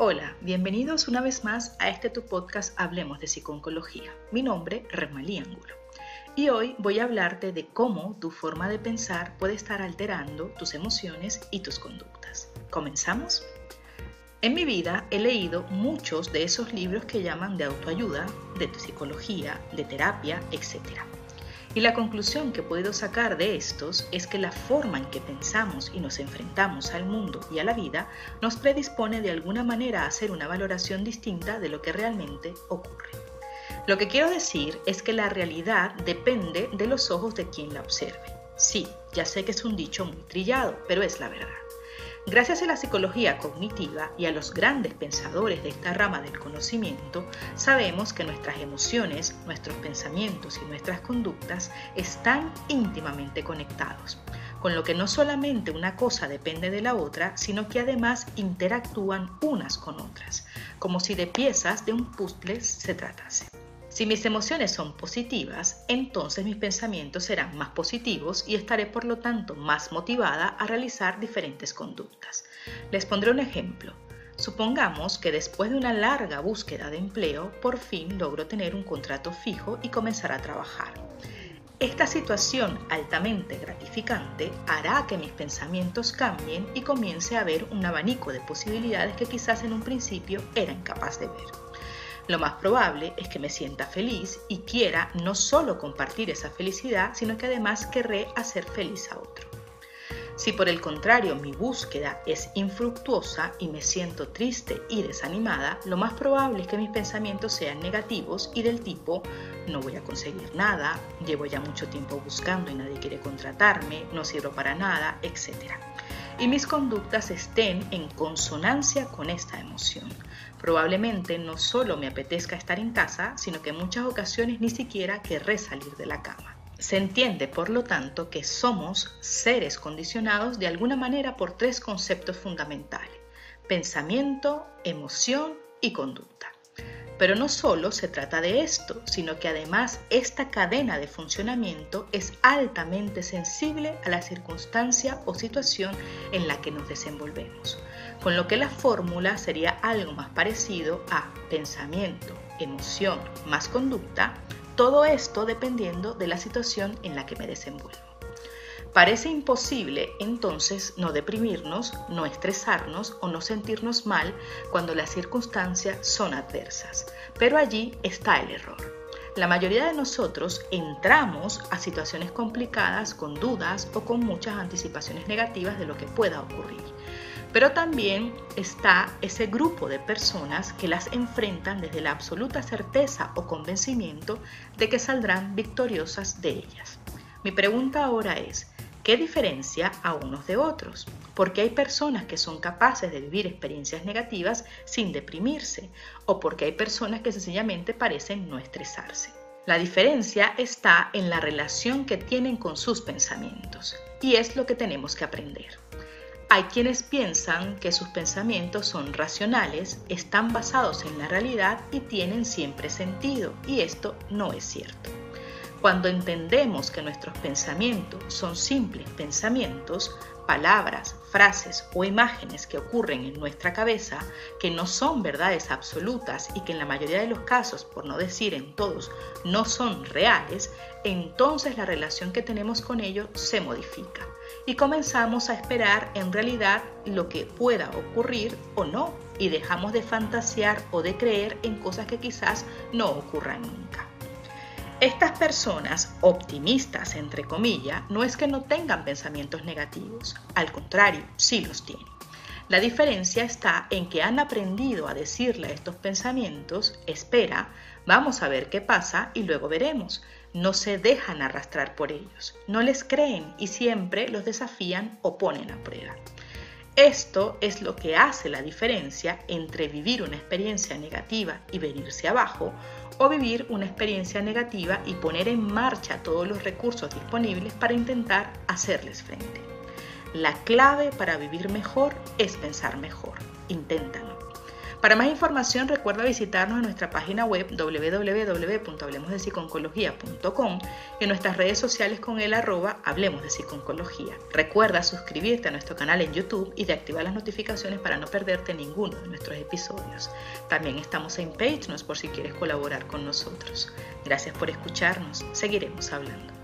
Hola, bienvenidos una vez más a este tu podcast Hablemos de Psiconcología. Mi nombre es Remalí Ángulo. Y hoy voy a hablarte de cómo tu forma de pensar puede estar alterando tus emociones y tus conductas. ¿Comenzamos? En mi vida he leído muchos de esos libros que llaman de autoayuda, de psicología, de terapia, etc. Y la conclusión que puedo sacar de estos es que la forma en que pensamos y nos enfrentamos al mundo y a la vida nos predispone de alguna manera a hacer una valoración distinta de lo que realmente ocurre. Lo que quiero decir es que la realidad depende de los ojos de quien la observe. Sí, ya sé que es un dicho muy trillado, pero es la verdad. Gracias a la psicología cognitiva y a los grandes pensadores de esta rama del conocimiento, sabemos que nuestras emociones, nuestros pensamientos y nuestras conductas están íntimamente conectados, con lo que no solamente una cosa depende de la otra, sino que además interactúan unas con otras, como si de piezas de un puzzle se tratase. Si mis emociones son positivas, entonces mis pensamientos serán más positivos y estaré por lo tanto más motivada a realizar diferentes conductas. Les pondré un ejemplo. Supongamos que después de una larga búsqueda de empleo, por fin logro tener un contrato fijo y comenzar a trabajar. Esta situación altamente gratificante hará que mis pensamientos cambien y comience a ver un abanico de posibilidades que quizás en un principio era incapaz de ver. Lo más probable es que me sienta feliz y quiera no solo compartir esa felicidad, sino que además querré hacer feliz a otro. Si por el contrario mi búsqueda es infructuosa y me siento triste y desanimada, lo más probable es que mis pensamientos sean negativos y del tipo no voy a conseguir nada, llevo ya mucho tiempo buscando y nadie quiere contratarme, no sirvo para nada, etc. Y mis conductas estén en consonancia con esta emoción. Probablemente no solo me apetezca estar en casa, sino que en muchas ocasiones ni siquiera querré salir de la cama. Se entiende, por lo tanto, que somos seres condicionados de alguna manera por tres conceptos fundamentales, pensamiento, emoción y conducta. Pero no solo se trata de esto, sino que además esta cadena de funcionamiento es altamente sensible a la circunstancia o situación en la que nos desenvolvemos con lo que la fórmula sería algo más parecido a pensamiento, emoción más conducta, todo esto dependiendo de la situación en la que me desenvuelvo. Parece imposible entonces no deprimirnos, no estresarnos o no sentirnos mal cuando las circunstancias son adversas, pero allí está el error. La mayoría de nosotros entramos a situaciones complicadas con dudas o con muchas anticipaciones negativas de lo que pueda ocurrir. Pero también está ese grupo de personas que las enfrentan desde la absoluta certeza o convencimiento de que saldrán victoriosas de ellas. Mi pregunta ahora es, ¿qué diferencia a unos de otros? Porque hay personas que son capaces de vivir experiencias negativas sin deprimirse o porque hay personas que sencillamente parecen no estresarse. La diferencia está en la relación que tienen con sus pensamientos y es lo que tenemos que aprender. Hay quienes piensan que sus pensamientos son racionales, están basados en la realidad y tienen siempre sentido, y esto no es cierto. Cuando entendemos que nuestros pensamientos son simples pensamientos, palabras, frases o imágenes que ocurren en nuestra cabeza, que no son verdades absolutas y que en la mayoría de los casos, por no decir en todos, no son reales, entonces la relación que tenemos con ellos se modifica y comenzamos a esperar en realidad lo que pueda ocurrir o no y dejamos de fantasear o de creer en cosas que quizás no ocurran nunca. Estas personas optimistas, entre comillas, no es que no tengan pensamientos negativos, al contrario, sí los tienen. La diferencia está en que han aprendido a decirle a estos pensamientos, espera, vamos a ver qué pasa y luego veremos. No se dejan arrastrar por ellos, no les creen y siempre los desafían o ponen a prueba. Esto es lo que hace la diferencia entre vivir una experiencia negativa y venirse abajo o vivir una experiencia negativa y poner en marcha todos los recursos disponibles para intentar hacerles frente. La clave para vivir mejor es pensar mejor. Inténtalo. Para más información recuerda visitarnos en nuestra página web www.hablemosdepsiconcología.com y en nuestras redes sociales con el arroba Hablemos de Psiconcología. Recuerda suscribirte a nuestro canal en YouTube y de activar las notificaciones para no perderte ninguno de nuestros episodios. También estamos en Patreon por si quieres colaborar con nosotros. Gracias por escucharnos. Seguiremos hablando.